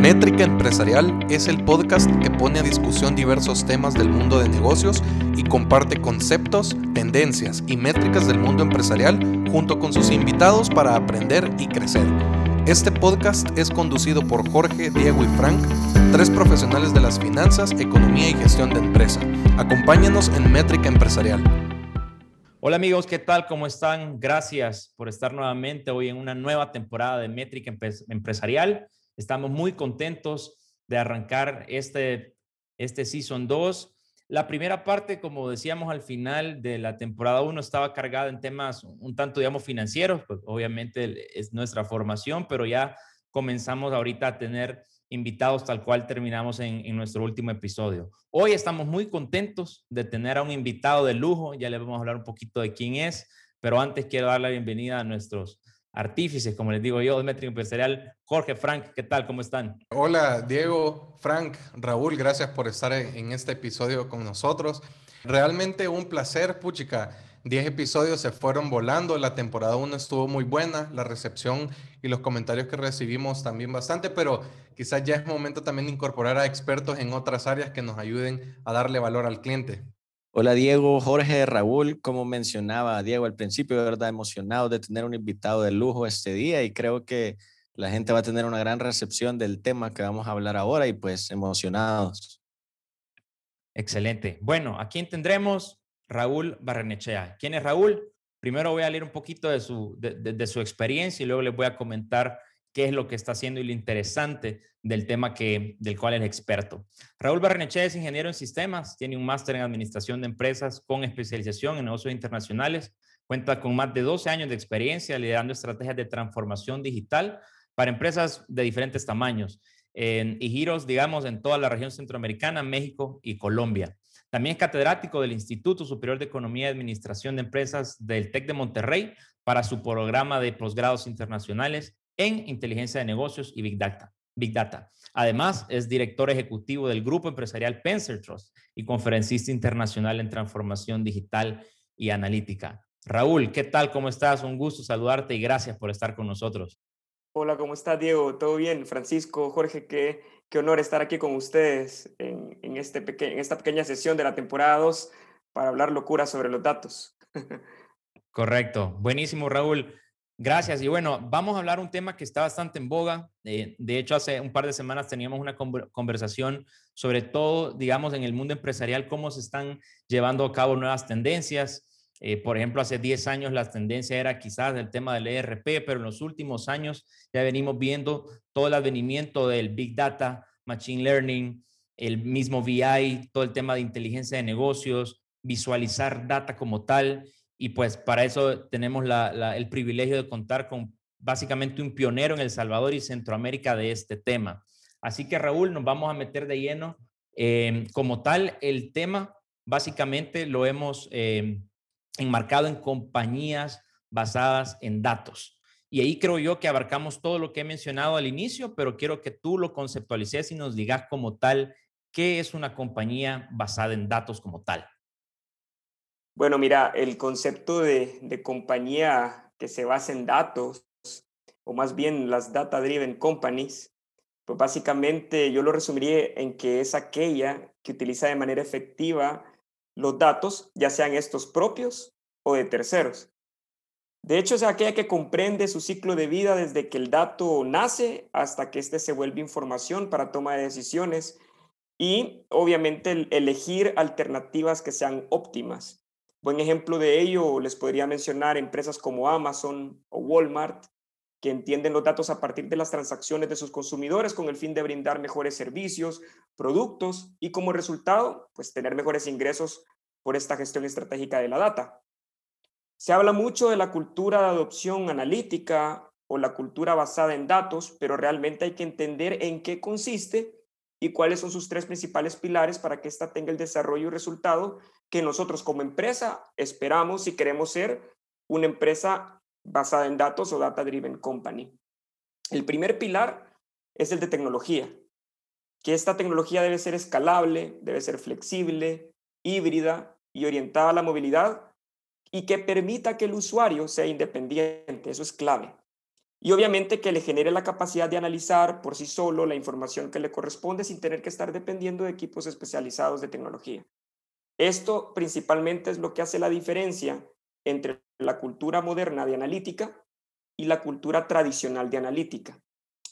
Métrica Empresarial es el podcast que pone a discusión diversos temas del mundo de negocios y comparte conceptos, tendencias y métricas del mundo empresarial junto con sus invitados para aprender y crecer. Este podcast es conducido por Jorge, Diego y Frank, tres profesionales de las finanzas, economía y gestión de empresa. Acompáñanos en Métrica Empresarial. Hola amigos, ¿qué tal? ¿Cómo están? Gracias por estar nuevamente hoy en una nueva temporada de Métrica Empresarial. Estamos muy contentos de arrancar este, este Season 2. La primera parte, como decíamos al final de la temporada 1, estaba cargada en temas un tanto, digamos, financieros, pues obviamente es nuestra formación, pero ya comenzamos ahorita a tener invitados tal cual terminamos en, en, nuestro último episodio. Hoy estamos muy contentos de tener a un invitado de lujo, ya le vamos a hablar un poquito de quién es, pero antes quiero dar la bienvenida a nuestros artífices, como les digo yo, de Métrica Empresarial. Jorge, Frank, ¿qué tal? ¿Cómo están? Hola, Diego, Frank, Raúl, gracias por estar en este episodio con nosotros. Realmente un placer, puchica. Diez episodios se fueron volando, la temporada 1 estuvo muy buena, la recepción y los comentarios que recibimos también bastante, pero quizás ya es momento también de incorporar a expertos en otras áreas que nos ayuden a darle valor al cliente. Hola Diego, Jorge, Raúl, como mencionaba Diego al principio, de verdad emocionado de tener un invitado de lujo este día y creo que la gente va a tener una gran recepción del tema que vamos a hablar ahora y pues emocionados. Excelente. Bueno, ¿a quién tendremos? Raúl Barrenechea. ¿Quién es Raúl? Primero voy a leer un poquito de su, de su experiencia y luego les voy a comentar qué es lo que está haciendo y lo interesante del tema que, del cual es experto. Raúl Barrenechea es ingeniero en sistemas, tiene un máster en administración de empresas con especialización en negocios internacionales, cuenta con más de 12 años de experiencia liderando estrategias de transformación digital para empresas de diferentes tamaños y giros, digamos, en toda la región centroamericana, México y Colombia. También es catedrático del Instituto Superior de Economía y Administración de Empresas del TEC de Monterrey para su programa de posgrados internacionales en inteligencia de negocios y Big Data. Big Data. Además, es director ejecutivo del grupo empresarial Pencer Trust y conferencista internacional en transformación digital y analítica. Raúl, ¿qué tal? ¿Cómo estás? Un gusto saludarte y gracias por estar con nosotros. Hola, ¿cómo estás, Diego? ¿Todo bien? Francisco, Jorge, qué, qué honor estar aquí con ustedes en, en, este en esta pequeña sesión de la temporada 2 para hablar locura sobre los datos. Correcto. Buenísimo, Raúl. Gracias. Y bueno, vamos a hablar un tema que está bastante en boga. Eh, de hecho, hace un par de semanas teníamos una conversación sobre todo, digamos, en el mundo empresarial, cómo se están llevando a cabo nuevas tendencias. Eh, por ejemplo, hace 10 años la tendencia era quizás el tema del ERP, pero en los últimos años ya venimos viendo todo el advenimiento del Big Data, Machine Learning, el mismo VI, todo el tema de inteligencia de negocios, visualizar data como tal y pues para eso tenemos el privilegio de contar con básicamente un pionero en El Salvador y Centroamérica de este tema. Así que Raúl, nos vamos a meter de lleno. Em, como tal, el tema básicamente lo hemos em, enmarcado en compañías basadas en datos. Y ahí creo yo que abarcamos todo lo que he mencionado al inicio, pero quiero que tú lo conceptualices y nos digas como tal qué es una compañía basada en datos como tal. Bueno, mira, el concepto de, compañía que se basa en datos, o más bien las data-driven companies, pues básicamente yo lo resumiría en que es aquella que utiliza de manera efectiva los datos, ya sean estos propios o de terceros. De hecho, es aquella que comprende su ciclo de vida desde que el dato nace hasta que éste se vuelve información para toma de decisiones y obviamente elegir alternativas que sean óptimas. Buen ejemplo de ello les podría mencionar empresas como Amazon o Walmart, que entienden los datos a partir de las transacciones de sus consumidores con el fin de brindar mejores servicios, productos y como resultado, pues tener mejores ingresos por esta gestión estratégica de la data. Se habla mucho de la cultura de adopción analítica o la cultura basada en datos, pero realmente hay que entender en qué consiste y cuáles son sus tres principales pilares para que ésta tenga el desarrollo y resultado que nosotros como empresa esperamos si queremos ser una empresa basada en datos o data driven company. El primer pilar es el de tecnología, que esta tecnología debe ser escalable, debe ser flexible, híbrida y orientada a la movilidad y que permita que el usuario sea independiente. Eso es clave. y obviamente que le genere la capacidad de analizar por sí solo la información que le corresponde sin tener que estar dependiendo de equipos especializados de tecnología. Esto principalmente es lo que hace la diferencia entre la cultura moderna de analítica y la cultura tradicional de analítica.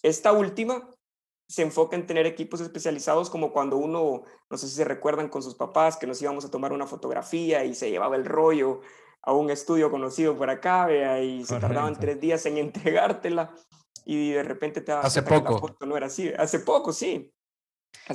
Esta última se enfoca en tener equipos especializados como cuando uno, no sé si se recuerdan con sus papás, que nos íbamos a tomar una fotografía y se llevaba el rollo a un estudio conocido por acá, vea, y se tardaban tres días en entregártela y de repente te Hace poco. foto no era así. Hace poco, sí.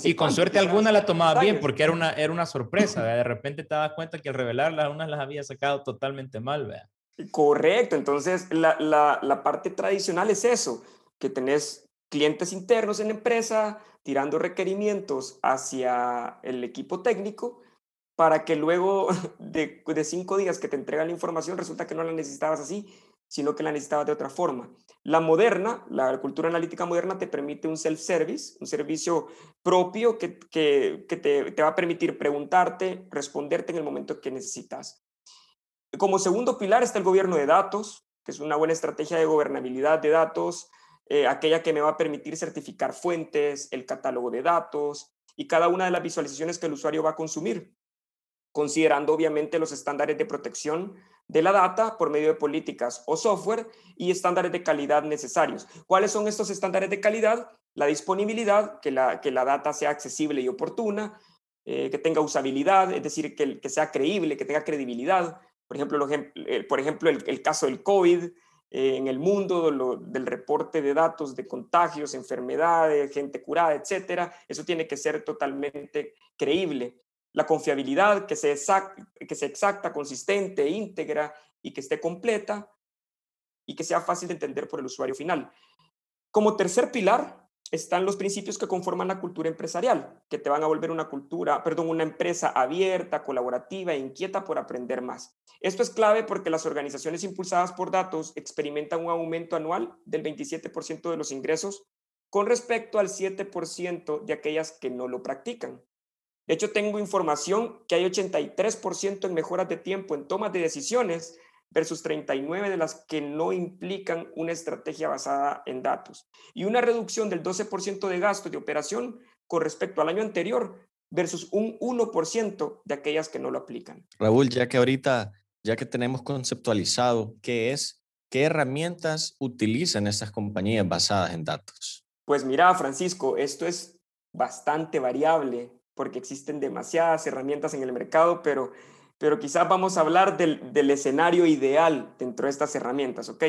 Y con suerte alguna la tomaba bien porque era una, era una sorpresa, de repente te das cuenta que al revelarlas, unas las había sacado totalmente mal, vea. Correcto, entonces la, la, la parte tradicional es eso, que tenés clientes internos en la empresa tirando requerimientos hacia el equipo técnico para que luego de, de, cinco días que te entregan la información resulta que no la necesitabas así, sino que la necesitabas de otra forma. La moderna, la cultura analítica moderna te permite un self-service, un servicio propio que, que, te, te, va a permitir preguntarte, responderte en el momento que necesitas. Como segundo pilar está el gobierno de datos, que es una buena estrategia de gobernabilidad de datos, eh, aquella que me va a permitir certificar fuentes, el catálogo de datos y cada una de las visualizaciones que el usuario va a consumir considerando obviamente los estándares de protección de la data por medio de políticas o software y estándares de calidad necesarios. ¿Cuáles son estos estándares de calidad? La disponibilidad, que la, que la data sea accesible y oportuna, eh, que tenga usabilidad, es decir, que, que, sea creíble, que tenga credibilidad. Por ejemplo, eh, por ejemplo el, caso del COVID eh, en el mundo, del reporte de datos de contagios, enfermedades, gente curada, etcétera, eso tiene que ser totalmente creíble la confiabilidad, que sea, que sea exacta, consistente, íntegra y que esté completa y que sea fácil de entender por el usuario final. Como tercer pilar están los principios que conforman la cultura empresarial, que te van a volver una cultura, perdón, una empresa abierta, colaborativa e inquieta por aprender más. Esto es clave porque las organizaciones impulsadas por datos experimentan un aumento anual del 27% de los ingresos con respecto al 7% de aquellas que no lo practican. De hecho, tengo información que hay 83% en mejoras de tiempo en tomas de decisiones versus 39 de las que no implican una estrategia basada en datos. Y una reducción del 12% de gastos de operación con respecto al año anterior versus un 1% de aquellas que no lo aplican. Raúl, ya que ahorita, ya que tenemos conceptualizado qué es, ¿qué herramientas utilizan estas compañías basadas en datos? Pues mira, Francisco, esto es bastante variable porque existen demasiadas herramientas en el mercado, pero, pero quizás vamos a hablar del, escenario ideal dentro de estas herramientas, ¿ok?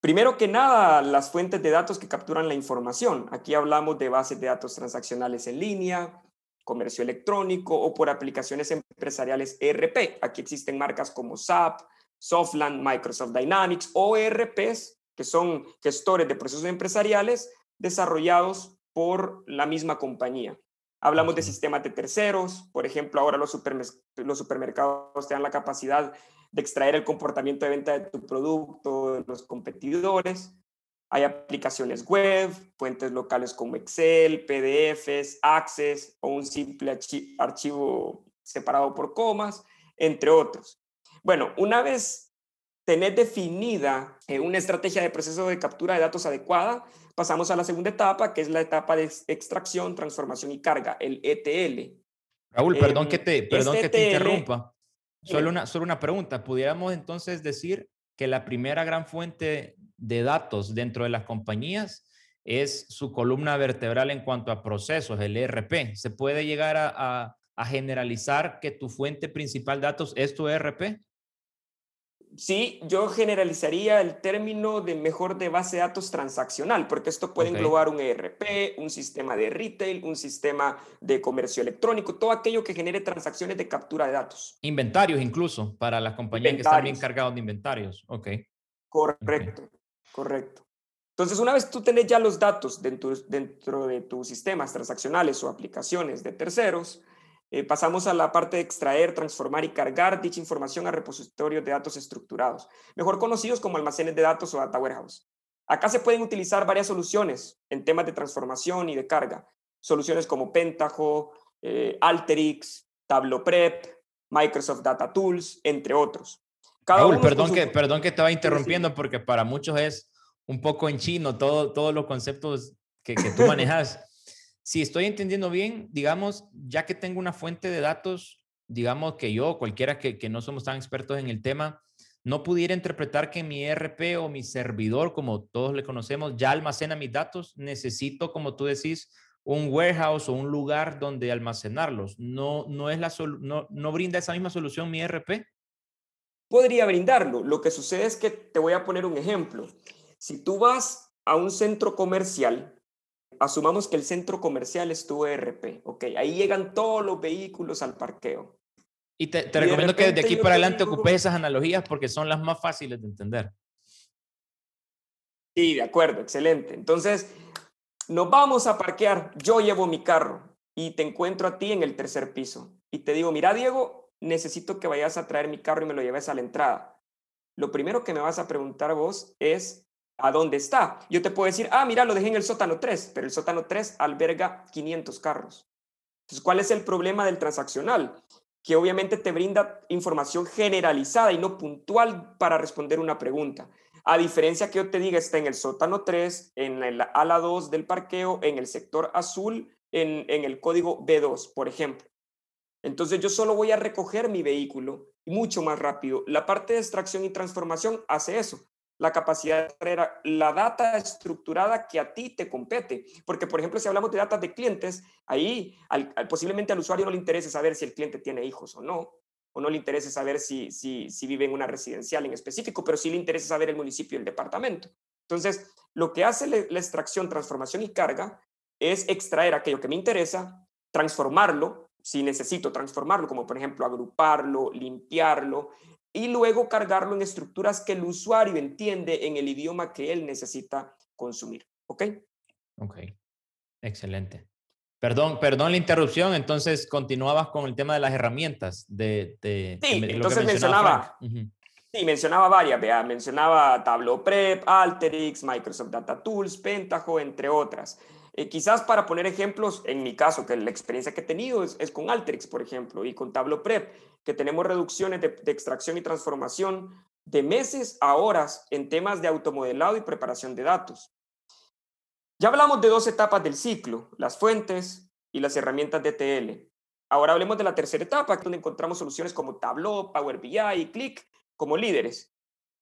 Primero que nada, las fuentes de datos que capturan la información. Aquí hablamos de bases de datos transaccionales en línea, comercio electrónico o por aplicaciones empresariales ERP. Aquí existen marcas como SAP, Softland, Microsoft Dynamics o ERPs, que son gestores de procesos empresariales desarrollados por la misma compañía. Hablamos de sistemas de terceros, por ejemplo, ahora los, los supermercados te dan la capacidad de extraer el comportamiento de venta de tu producto de los competidores. Hay aplicaciones web, fuentes locales como Excel, PDFs, Access o un simple archivo separado por comas, entre otros. Bueno, una vez tenés definida eh, una estrategia de proceso de captura de datos adecuada, pasamos a la segunda etapa, que es la etapa de extracción, transformación y carga, el ETL. Raúl, perdón que te, perdón que te este interrumpa. Solo una, solo una pregunta. ¿Pudiéramos entonces decir que la primera gran fuente de datos dentro de las compañías es su columna vertebral en cuanto a procesos, el ERP? ¿Se puede llegar a, a generalizar que tu fuente principal de datos es tu ERP? Sí, yo generalizaría el término de mejor de base de datos transaccional, porque esto puede englobar un ERP, un sistema de retail, un sistema de comercio electrónico, todo aquello que genere transacciones de captura de datos. Inventarios incluso, para las compañías que están bien cargados de inventarios. Ok. Correcto, correcto. Entonces, una vez tú tenés ya los datos dentro, dentro de tus sistemas transaccionales o aplicaciones de terceros, eh, pasamos a la parte de extraer, transformar y cargar dicha información a repositorios de datos estructurados, mejor conocidos como almacenes de datos o data warehouse. Acá se pueden utilizar varias soluciones en temas de transformación y de carga. Soluciones como Pentaho, eh, Alteryx, Tableau Prep, Microsoft Data Tools, entre otros. Raúl, perdón, que, perdón que estaba interrumpiendo porque para muchos es un poco en chino todo, todos los conceptos que, que tú manejas. Si estoy entendiendo bien, digamos, ya que tengo una fuente de datos, digamos que yo, cualquiera que, no somos tan expertos en el tema, no pudiera interpretar que mi ERP o mi servidor, como todos le conocemos, ya almacena mis datos, necesito, como tú decís, un warehouse o un lugar donde almacenarlos. No, no, es la no, no brinda esa misma solución mi ERP. Podría brindarlo. Lo que sucede es que te voy a poner un ejemplo. Si tú vas a un centro comercial, asumamos que el centro comercial es tu ERP, ok, ahí llegan todos los vehículos al parqueo. Y te, recomiendo que de aquí para adelante ocupes esas analogías porque son las más fáciles de entender. Sí, de acuerdo, excelente. Entonces, nos vamos a parquear, yo llevo mi carro y te encuentro a ti en el tercer piso y te digo, mira Diego, necesito que vayas a traer mi carro y me lo lleves a la entrada. Lo primero que me vas a preguntar vos es, ¿a dónde está? Yo te puedo decir, ah, mira, lo dejé en el sótano 3, pero el sótano 3 alberga 500 carros. Entonces, ¿cuál es el problema del transaccional? que obviamente te brinda información generalizada y no puntual para responder una pregunta. A diferencia que yo te diga, está en el sótano 3, en el ala 2 del parqueo, en el sector azul, en, en el código B2, por ejemplo. Entonces yo solo voy a recoger mi vehículo mucho más rápido. La parte de extracción y transformación hace eso la capacidad de traer la data estructurada que a ti te compete. Porque, por ejemplo, si hablamos de datos de clientes, ahí posiblemente al usuario no le interese saber si el cliente tiene hijos o no, o no le interese saber si, si, si vive en una residencial en específico, pero sí le interesa saber el municipio y el departamento. Entonces, lo que hace la extracción, transformación y carga es extraer aquello que me interesa, transformarlo, si necesito transformarlo, como por ejemplo agruparlo, limpiarlo, y luego cargarlo en estructuras que el usuario entiende en el idioma que él necesita consumir. ¿Ok? Ok, excelente. Perdón, perdón la interrupción, entonces continuabas con el tema de las herramientas de... sí, entonces mencionaba, sí, mencionaba varias, vea, mencionaba Tableau Prep, Alteryx, Microsoft Data Tools, Pentaho, entre otras. Eh, quizás para poner ejemplos, en mi caso, que la experiencia que he tenido es, con Alteryx, por ejemplo, y con Tableau Prep, que tenemos reducciones de, de, extracción y transformación de meses a horas en temas de automodelado y preparación de datos. Ya hablamos de dos etapas del ciclo, las fuentes y las herramientas de TL. Ahora hablemos de la tercera etapa, donde encontramos soluciones como Tableau, Power BI y Click como líderes.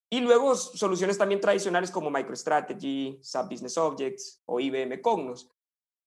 Y luego soluciones también tradicionales como MicroStrategy, SAP Business Objects o IBM Cognos.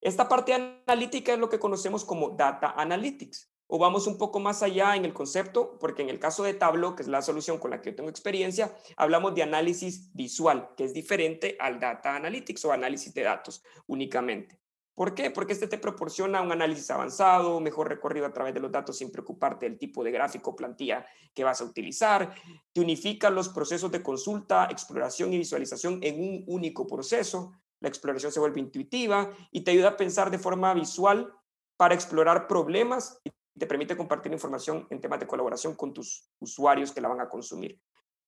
Esta parte analítica es lo que conocemos como Data Analytics. O vamos un poco más allá en el concepto, porque en el caso de Tableau, que es la solución con la que yo tengo experiencia, hablamos de análisis visual, que es diferente al Data Analytics o análisis de datos únicamente. ¿Por qué? Porque este te proporciona un análisis avanzado, mejor recorrido a través de los datos sin preocuparte del tipo de gráfico o plantilla que vas a utilizar, te unifica los procesos de consulta, exploración y visualización en un único proceso, la exploración se vuelve intuitiva y te ayuda a pensar de forma visual para explorar problemas y te permite compartir información en temas de colaboración con tus usuarios que la van a consumir.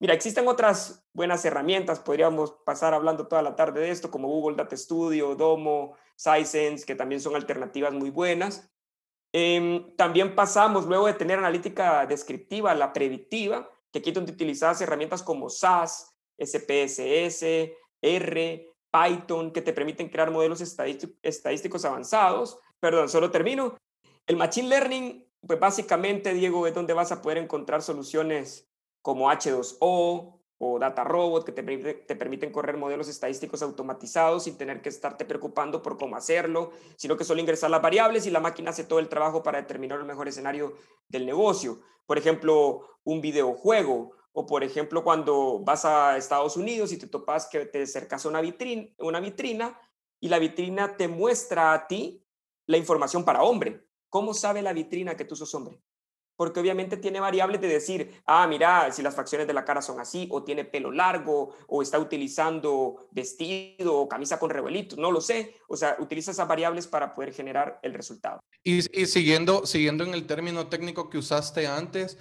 Mira, existen otras buenas herramientas, podríamos pasar hablando toda la tarde de esto, como Google Data Studio, Domo, Sisense, que también son alternativas muy buenas. Em, también pasamos, luego de tener analítica descriptiva, la predictiva, que aquí es donde utilizas herramientas como SAS, SPSS, R, Python, que te permiten crear modelos estadísticos avanzados. Perdón, solo termino. El Machine Learning, pues básicamente, Diego, es donde vas a poder encontrar soluciones como H2O o Data Robot, que te, te, permiten correr modelos estadísticos automatizados sin tener que estarte preocupando por cómo hacerlo, sino que solo ingresar las variables y la máquina hace todo el trabajo para determinar el mejor escenario del negocio. Por ejemplo, un videojuego, o por ejemplo, cuando vas a Estados Unidos y te topas que te acercas a una vitrina, una vitrina y la vitrina te muestra a ti la información para hombre. ¿Cómo sabe la vitrina que tú sos hombre? Porque obviamente tiene variables de decir, ah, mira, si las facciones de la cara son así, o tiene pelo largo, o está utilizando vestido o camisa con revuelitos, no lo sé. O sea, utiliza esas variables para poder generar el resultado. Y, siguiendo, siguiendo en el término técnico que usaste antes,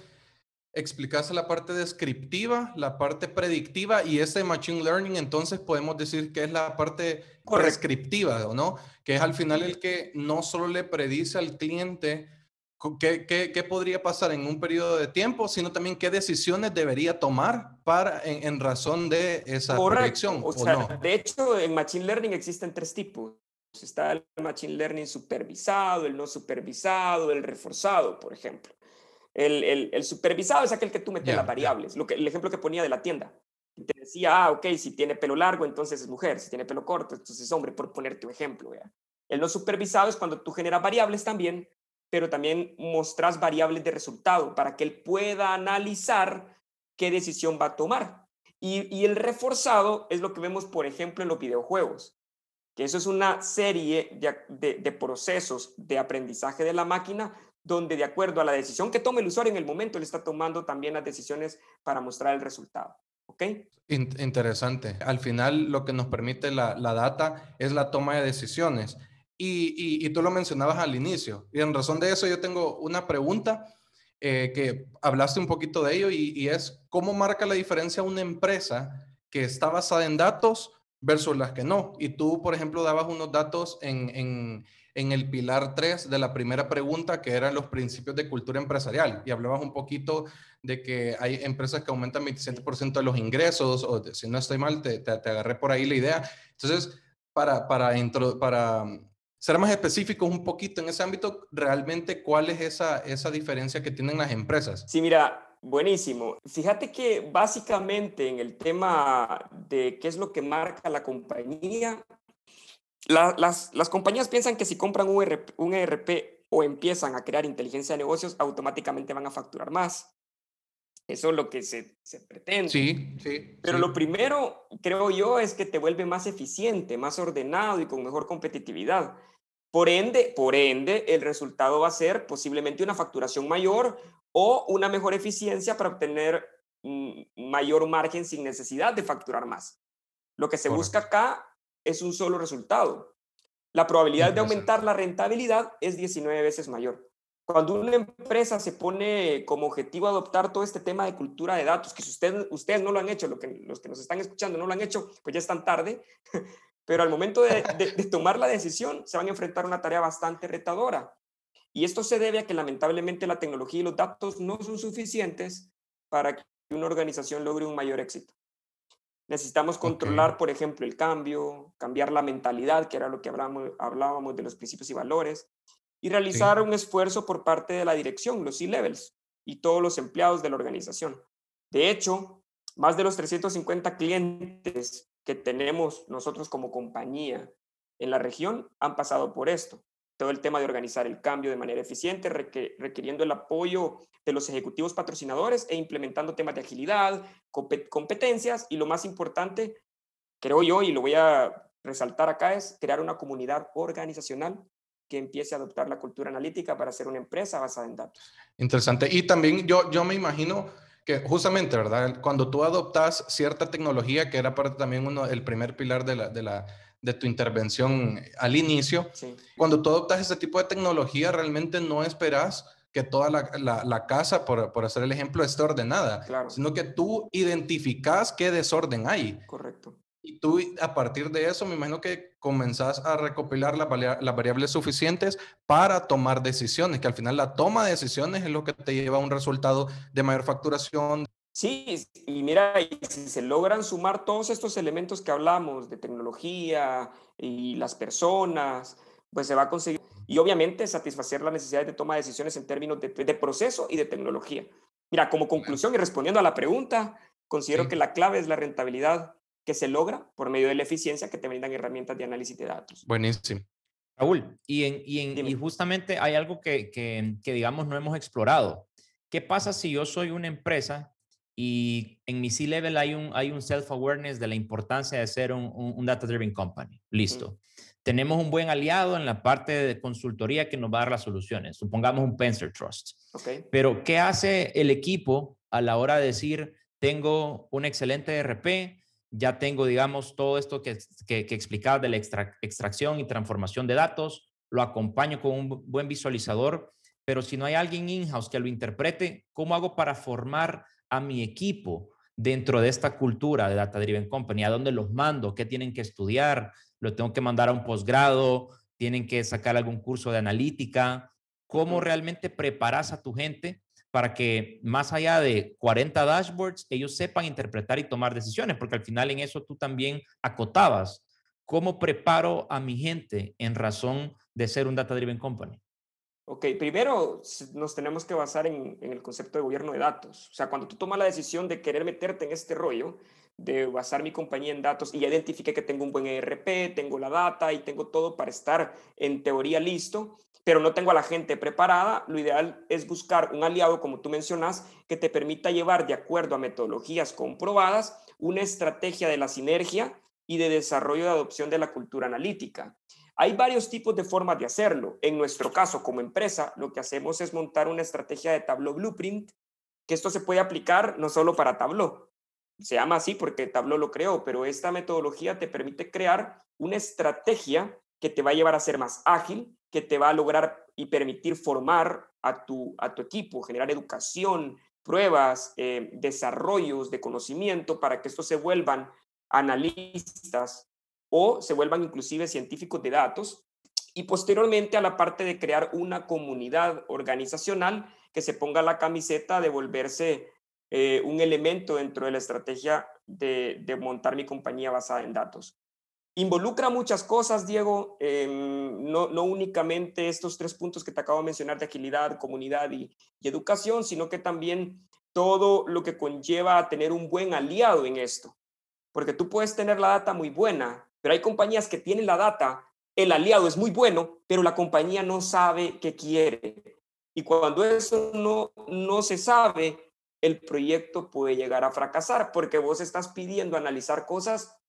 explicaste la parte descriptiva, la parte predictiva y ese machine learning, entonces podemos decir que es la parte prescriptiva, ¿no? Que es al final el que no solo le predice al cliente, qué, qué, podría pasar en un periodo de tiempo, sino también qué decisiones debería tomar para, en, razón de esa proyección. O, sea, De hecho, en Machine Learning existen tres tipos. Está el Machine Learning supervisado, el no supervisado, el reforzado, por ejemplo. El, el, supervisado es aquel que tú metes las variables, lo que, el ejemplo que ponía de la tienda. Te decía, ah, ok, si tiene pelo largo, entonces es mujer, si tiene pelo corto, entonces es hombre, por ponerte un ejemplo. El no supervisado es cuando tú generas variables también, pero también mostras variables de resultado para que él pueda analizar qué decisión va a tomar. Y, el reforzado es lo que vemos, por ejemplo, en los videojuegos, que eso es una serie de procesos de aprendizaje de la máquina donde de acuerdo a la decisión que tome el usuario en el momento, él está tomando también las decisiones para mostrar el resultado. ¿Ok? Interesante. Al final lo que nos permite la, la data es la toma de decisiones. Y, y, tú lo mencionabas al inicio. Y en razón de eso yo tengo una pregunta eh, que hablaste un poquito de ello y, y, es cómo marca la diferencia una empresa que está basada en datos versus las que no. Y tú, por ejemplo, dabas unos datos en, en en el pilar 3 de la primera pregunta, que eran los principios de cultura empresarial. Y hablabas un poquito de que hay empresas que aumentan 27% de los ingresos, o si no estoy mal, te, te, agarré por ahí la idea. Entonces, para, para, para ser más específicos un poquito en ese ámbito, realmente, ¿cuál es esa, esa diferencia que tienen las empresas? Sí, mira, Buenísimo. Fíjate que básicamente en el tema de qué es lo que marca la compañía, las, las, compañías piensan que si compran un ERP, un ERP o empiezan a crear inteligencia de negocios, automáticamente van a facturar más. Eso es lo que se, se pretende. Sí, sí. Pero lo primero, creo yo, es que te vuelve más eficiente, más ordenado y con mejor competitividad. Por ende, por ende, el resultado va a ser posiblemente una facturación mayor o una mejor eficiencia para obtener mayor margen sin necesidad de facturar más. Lo que se busca acá es un solo resultado. La probabilidad de aumentar la rentabilidad es 19 veces mayor. Cuando una empresa se pone como objetivo adoptar todo este tema de cultura de datos, que si ustedes, ustedes no lo han hecho, lo que, los que nos están escuchando no lo han hecho, pues ya están tarde, pero al momento de, de tomar la decisión se van a enfrentar a una tarea bastante retadora. Y esto se debe a que lamentablemente la tecnología y los datos no son suficientes para que una organización logre un mayor éxito. Necesitamos controlar, por ejemplo, el cambio, cambiar la mentalidad, que era lo que hablábamos, hablábamos de los principios y valores, y realizar un esfuerzo por parte de la dirección, los C-levels y todos los empleados de la organización. De hecho, más de los 350 clientes que tenemos nosotros como compañía en la región han pasado por esto todo el tema de organizar el cambio de manera eficiente, requiriendo el apoyo de los ejecutivos patrocinadores e implementando temas de agilidad, competencias y lo más importante, creo yo, y lo voy a resaltar acá, es crear una comunidad organizacional que empiece a adoptar la cultura analítica para ser una empresa basada en datos. Interesante. Y también yo, yo me imagino que justamente, ¿verdad? Cuando tú adoptas cierta tecnología, que era parte también uno, el primer pilar de la, de la, de tu intervención al inicio. Cuando tú adoptas ese tipo de tecnología, realmente no esperas que toda la, casa, por, por, hacer el ejemplo, esté ordenada, sino que tú identificas qué desorden hay. Correcto. Y tú a partir de eso, me imagino que comenzás a recopilar las, variables suficientes para tomar decisiones, que al final la toma de decisiones es lo que te lleva a un resultado de mayor facturación, Sí, y mira, si se logran sumar todos estos elementos que hablamos de tecnología y las personas, pues se va a conseguir. Y obviamente satisfacer las necesidades de toma de decisiones en términos de, proceso y de tecnología. Mira, como conclusión y respondiendo a la pregunta, considero que la clave es la rentabilidad que se logra por medio de la eficiencia que te brindan herramientas de análisis de datos. Buenísimo. Raúl, y, en, y, justamente hay algo que, que, que, digamos, no hemos explorado. ¿Qué pasa si yo soy una empresa y en mi C-Level hay un, hay un self-awareness de la importancia de ser un, un, data-driven company. Listo. Tenemos un buen aliado en la parte de consultoría que nos va a dar las soluciones. Supongamos un Pencer Trust. Okay. Pero, ¿qué hace el equipo a la hora de decir, tengo un excelente ERP, ya tengo, digamos, todo esto que, que, que explicaba de la extracción y transformación de datos, lo acompaño con un buen visualizador, pero si no hay alguien in-house que lo interprete, ¿cómo hago para formar a mi equipo dentro de esta cultura de Data Driven Company? ¿A dónde los mando? ¿Qué tienen que estudiar? ¿Lo tengo que mandar a un posgrado? ¿Tienen que sacar algún curso de analítica? cómo realmente preparas a tu gente para que más allá de 40 dashboards, ellos sepan interpretar y tomar decisiones, porque al final en eso tú también acotabas. ¿Cómo preparo a mi gente en razón de ser un Data Driven Company? Ok, primero nos tenemos que basar en, en, el concepto de gobierno de datos. O sea, cuando tú tomas la decisión de querer meterte en este rollo, de basar mi compañía en datos y ya identifique que tengo un buen ERP, tengo la data y tengo todo para estar en teoría listo, pero no tengo a la gente preparada, lo ideal es buscar un aliado, como tú mencionas, que te permita llevar de acuerdo a metodologías comprobadas una estrategia de la sinergia y de desarrollo de adopción de la cultura analítica. Hay varios tipos de formas de hacerlo. En nuestro caso, como empresa, lo que hacemos es montar una estrategia de Tableau Blueprint, que esto se puede aplicar no solo para Tableau. Se llama así porque Tableau lo creó, pero esta metodología te permite crear una estrategia que te va a llevar a ser más ágil, que te va a lograr y permitir formar a tu, a tu equipo, generar educación, pruebas, eh, desarrollos de conocimiento para que estos se vuelvan analistas o se vuelvan inclusive científicos de datos y posteriormente a la parte de crear una comunidad organizacional que se ponga la camiseta de volverse eh, un elemento dentro de la estrategia de, de montar mi compañía basada en datos. Involucra muchas cosas, Diego, em, no, no, únicamente estos tres puntos que te acabo de mencionar de agilidad, comunidad y, y, educación, sino que también todo lo que conlleva a tener un buen aliado en esto. Porque tú puedes tener la data muy buena, pero hay compañías que tienen la data, el aliado es muy bueno, pero la compañía no sabe qué quiere. Y cuando eso no, no se sabe, el proyecto puede llegar a fracasar porque vos estás pidiendo analizar cosas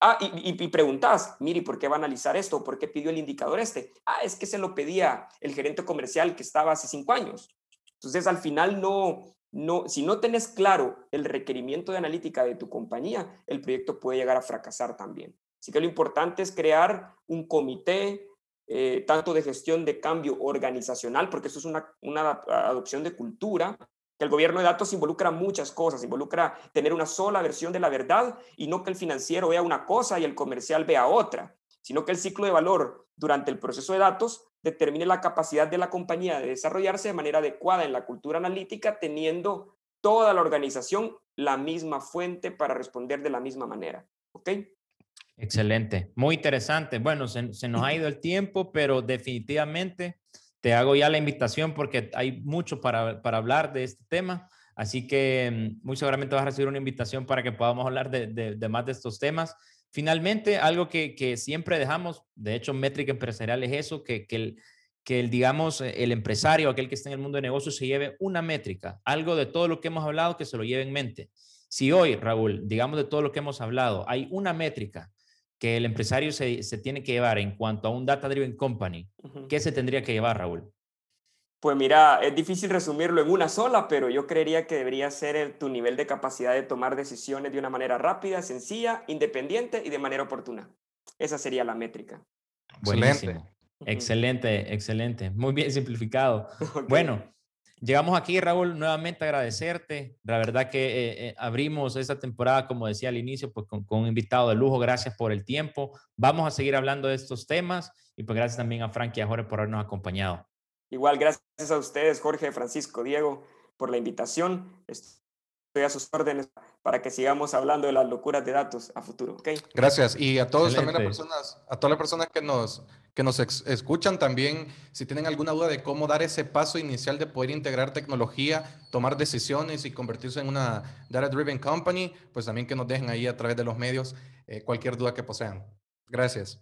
Ah, y, preguntas, mire, ¿por qué va a analizar esto? ¿Por qué pidió el indicador este? Ah, es que se lo pedía el gerente comercial que estaba hace cinco años. Entonces, al final, no, no, si no tenés claro el requerimiento de analítica de tu compañía, el proyecto puede llegar a fracasar también. Así que lo importante es crear un comité, eh, tanto de gestión de cambio organizacional, porque eso es una, una adopción de cultura, que el gobierno de datos involucra muchas cosas, involucra tener una sola versión de la verdad y no que el financiero vea una cosa y el comercial vea otra, sino que el ciclo de valor durante el proceso de datos determine la capacidad de la compañía de desarrollarse de manera adecuada en la cultura analítica, teniendo toda la organización la misma fuente para responder de la misma manera. ¿Ok? Excelente, muy interesante. Bueno, se, nos ha ido el tiempo, pero definitivamente te hago ya la invitación porque hay mucho para, para hablar de este tema. Así que mm, muy seguramente vas a recibir una invitación para que podamos hablar de, de, más de estos temas. Finalmente, algo que, que, siempre dejamos, de hecho, métrica empresarial es eso, que, que, el, que el, digamos, el empresario, aquel que está en el mundo de negocios, se lleve una métrica, algo de todo lo que hemos hablado, que se lo lleve en mente. Si hoy, Raúl, digamos de todo lo que hemos hablado, hay una métrica que el empresario se, se, tiene que llevar en cuanto a un Data Driven Company, ¿qué se tendría que llevar, Raúl? Pues mira, es difícil resumirlo en una sola, pero yo creería que debería ser tu nivel de capacidad de tomar decisiones de una manera rápida, sencilla, independiente y de manera oportuna. Esa sería la métrica. Buenísimo. Excelente, excelente. Muy bien simplificado. Okay. Bueno, Llegamos aquí, Raúl, nuevamente agradecerte. La verdad que eh, eh, abrimos esta temporada, como decía al inicio, pues con, un invitado de lujo. Gracias por el tiempo. Vamos a seguir hablando de estos temas y pues gracias también a Frank y a Jorge por habernos acompañado. Igual, gracias a ustedes, Jorge, Francisco, Diego, por la invitación. A sus órdenes para que sigamos hablando de las locuras de datos a futuro. ¿okay? Gracias. Y a todos Excelente. también las personas, a todas las personas que nos que nos escuchan también, si tienen alguna duda de cómo dar ese paso inicial de poder integrar tecnología, tomar decisiones y convertirse en una data driven company, pues también que nos dejen ahí a través de los medios eh, cualquier duda que posean. Gracias.